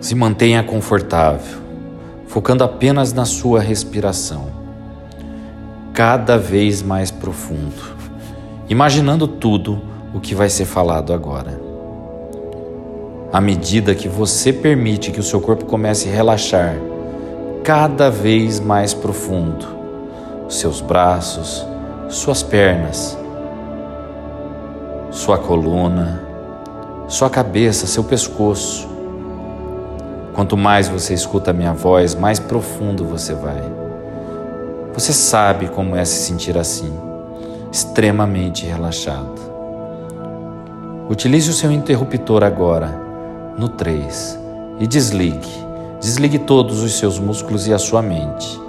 Se mantenha confortável, focando apenas na sua respiração, cada vez mais profundo, imaginando tudo o que vai ser falado agora. À medida que você permite que o seu corpo comece a relaxar cada vez mais profundo, seus braços, suas pernas, sua coluna, sua cabeça, seu pescoço. Quanto mais você escuta a minha voz, mais profundo você vai. Você sabe como é se sentir assim, extremamente relaxado. Utilize o seu interruptor agora no 3 e desligue. Desligue todos os seus músculos e a sua mente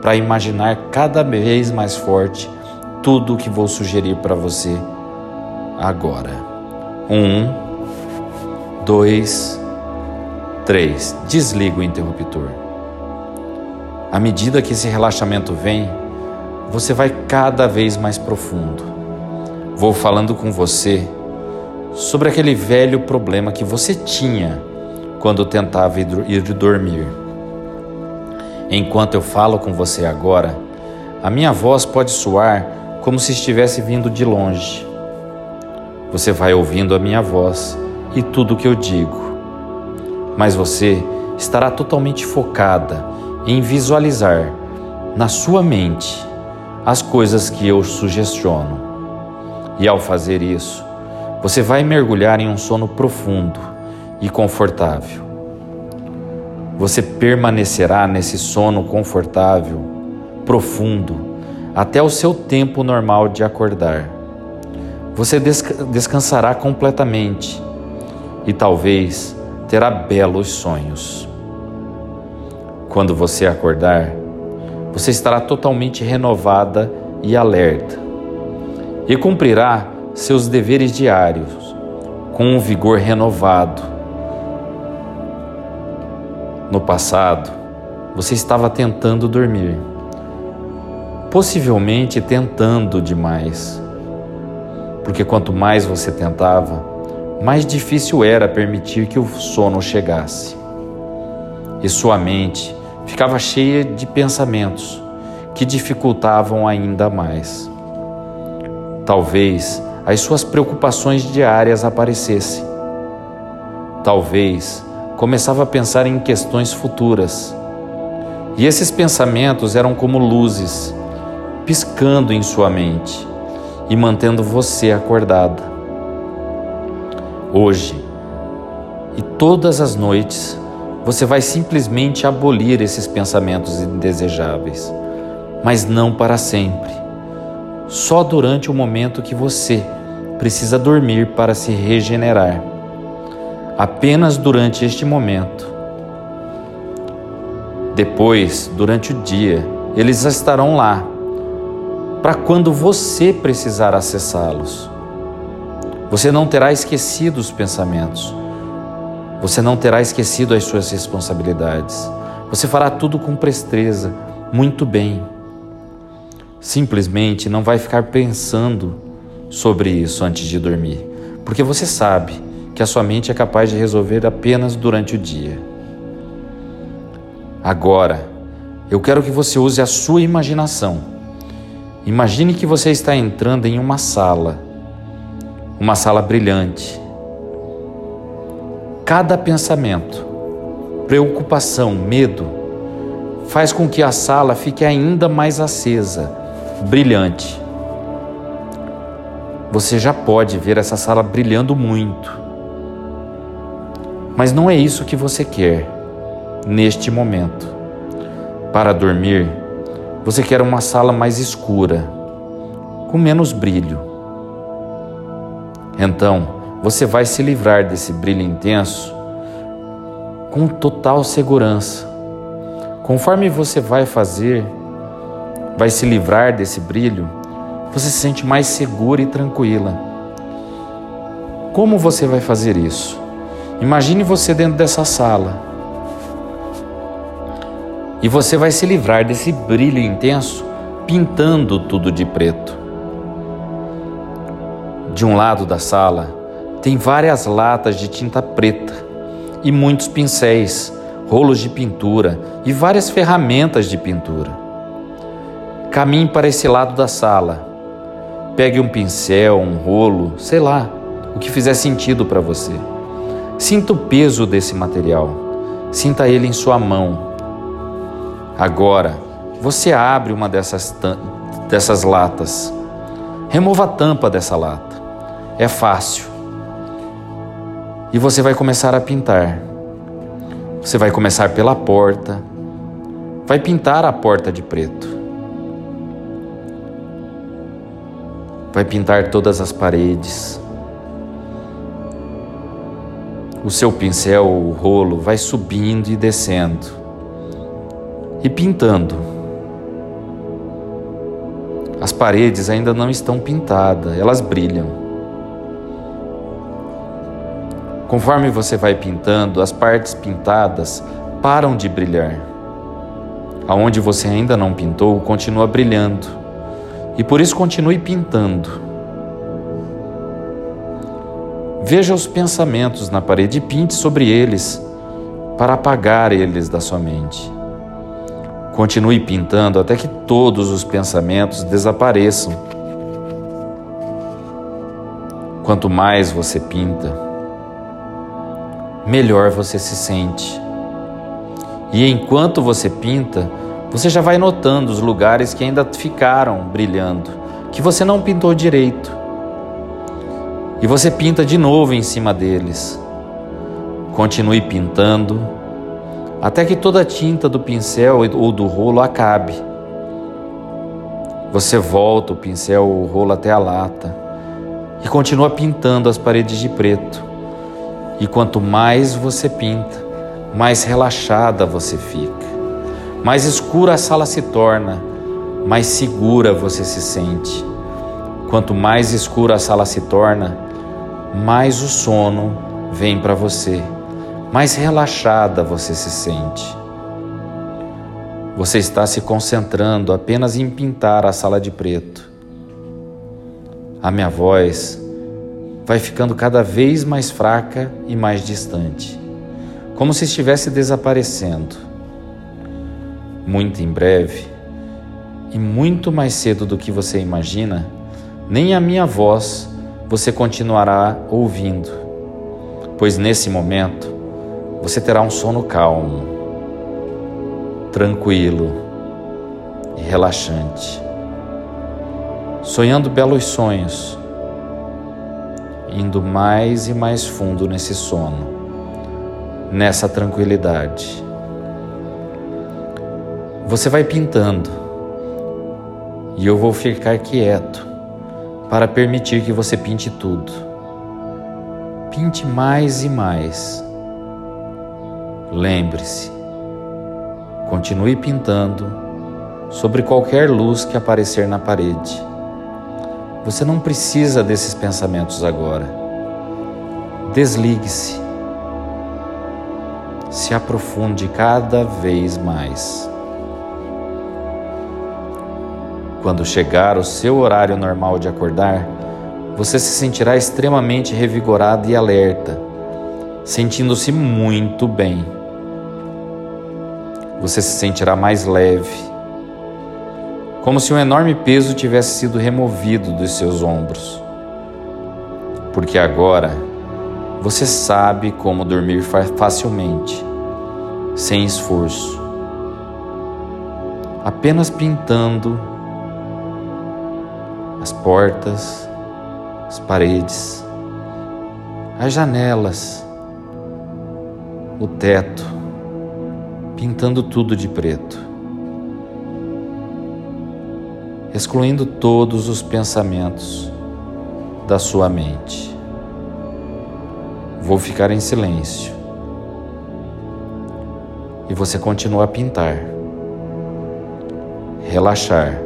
para imaginar cada vez mais forte tudo o que vou sugerir para você agora. Um, dois, três. Desliga o interruptor. À medida que esse relaxamento vem, você vai cada vez mais profundo. Vou falando com você sobre aquele velho problema que você tinha quando tentava ir dormir. Enquanto eu falo com você agora, a minha voz pode soar como se estivesse vindo de longe. Você vai ouvindo a minha voz e tudo o que eu digo, mas você estará totalmente focada em visualizar na sua mente as coisas que eu sugestiono. E ao fazer isso, você vai mergulhar em um sono profundo e confortável. Você permanecerá nesse sono confortável, profundo, até o seu tempo normal de acordar. Você desca descansará completamente e talvez terá belos sonhos. Quando você acordar, você estará totalmente renovada e alerta e cumprirá seus deveres diários com um vigor renovado. No passado, você estava tentando dormir, possivelmente tentando demais, porque quanto mais você tentava, mais difícil era permitir que o sono chegasse. E sua mente ficava cheia de pensamentos que dificultavam ainda mais. Talvez as suas preocupações diárias aparecessem. Talvez começava a pensar em questões futuras. E esses pensamentos eram como luzes, piscando em sua mente e mantendo você acordada. Hoje e todas as noites, você vai simplesmente abolir esses pensamentos indesejáveis, mas não para sempre só durante o momento que você precisa dormir para se regenerar. Apenas durante este momento. Depois, durante o dia, eles estarão lá para quando você precisar acessá-los. Você não terá esquecido os pensamentos. Você não terá esquecido as suas responsabilidades. Você fará tudo com presteza, muito bem simplesmente não vai ficar pensando sobre isso antes de dormir, porque você sabe que a sua mente é capaz de resolver apenas durante o dia. Agora, eu quero que você use a sua imaginação. Imagine que você está entrando em uma sala, uma sala brilhante. Cada pensamento, preocupação, medo, faz com que a sala fique ainda mais acesa brilhante. Você já pode ver essa sala brilhando muito. Mas não é isso que você quer neste momento. Para dormir, você quer uma sala mais escura, com menos brilho. Então, você vai se livrar desse brilho intenso com total segurança. Conforme você vai fazer vai se livrar desse brilho, você se sente mais segura e tranquila. Como você vai fazer isso? Imagine você dentro dessa sala. E você vai se livrar desse brilho intenso, pintando tudo de preto. De um lado da sala tem várias latas de tinta preta e muitos pincéis, rolos de pintura e várias ferramentas de pintura. Caminhe para esse lado da sala. Pegue um pincel, um rolo, sei lá, o que fizer sentido para você. Sinta o peso desse material. Sinta ele em sua mão. Agora, você abre uma dessas, dessas latas. Remova a tampa dessa lata. É fácil. E você vai começar a pintar. Você vai começar pela porta. Vai pintar a porta de preto. Vai pintar todas as paredes. O seu pincel, o rolo, vai subindo e descendo e pintando. As paredes ainda não estão pintadas, elas brilham. Conforme você vai pintando, as partes pintadas param de brilhar. Aonde você ainda não pintou, continua brilhando. E por isso continue pintando. Veja os pensamentos na parede e pinte sobre eles para apagar eles da sua mente. Continue pintando até que todos os pensamentos desapareçam. Quanto mais você pinta, melhor você se sente. E enquanto você pinta, você já vai notando os lugares que ainda ficaram brilhando, que você não pintou direito e você pinta de novo em cima deles. Continue pintando até que toda a tinta do pincel ou do rolo acabe. Você volta o pincel ou o rolo até a lata e continua pintando as paredes de preto. E quanto mais você pinta, mais relaxada você fica. Mais escura a sala se torna, mais segura você se sente. Quanto mais escura a sala se torna, mais o sono vem para você, mais relaxada você se sente. Você está se concentrando apenas em pintar a sala de preto. A minha voz vai ficando cada vez mais fraca e mais distante, como se estivesse desaparecendo. Muito em breve, e muito mais cedo do que você imagina, nem a minha voz você continuará ouvindo, pois nesse momento você terá um sono calmo, tranquilo e relaxante, sonhando belos sonhos, indo mais e mais fundo nesse sono, nessa tranquilidade. Você vai pintando e eu vou ficar quieto para permitir que você pinte tudo. Pinte mais e mais. Lembre-se, continue pintando sobre qualquer luz que aparecer na parede. Você não precisa desses pensamentos agora. Desligue-se. Se aprofunde cada vez mais. Quando chegar o seu horário normal de acordar, você se sentirá extremamente revigorado e alerta, sentindo-se muito bem. Você se sentirá mais leve, como se um enorme peso tivesse sido removido dos seus ombros. Porque agora você sabe como dormir facilmente, sem esforço, apenas pintando as portas, as paredes, as janelas, o teto, pintando tudo de preto, excluindo todos os pensamentos da sua mente. Vou ficar em silêncio e você continua a pintar, relaxar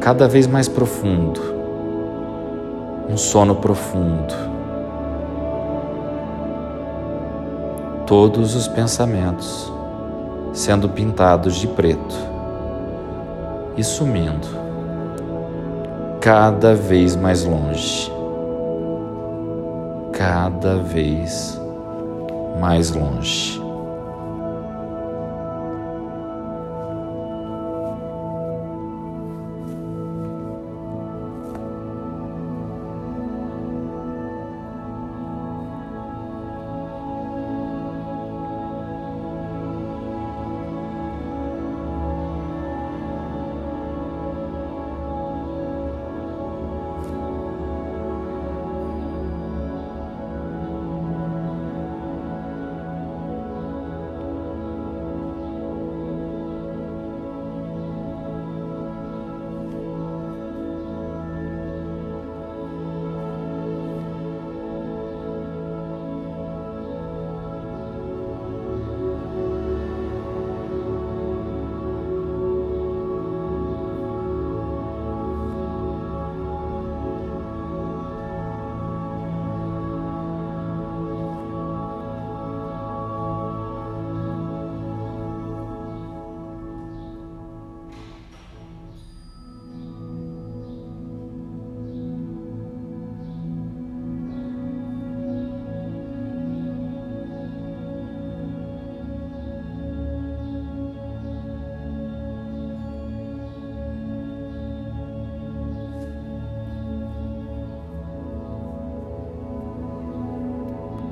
cada vez mais profundo, um sono profundo. Todos os pensamentos sendo pintados de preto e sumindo cada vez mais longe, cada vez mais longe.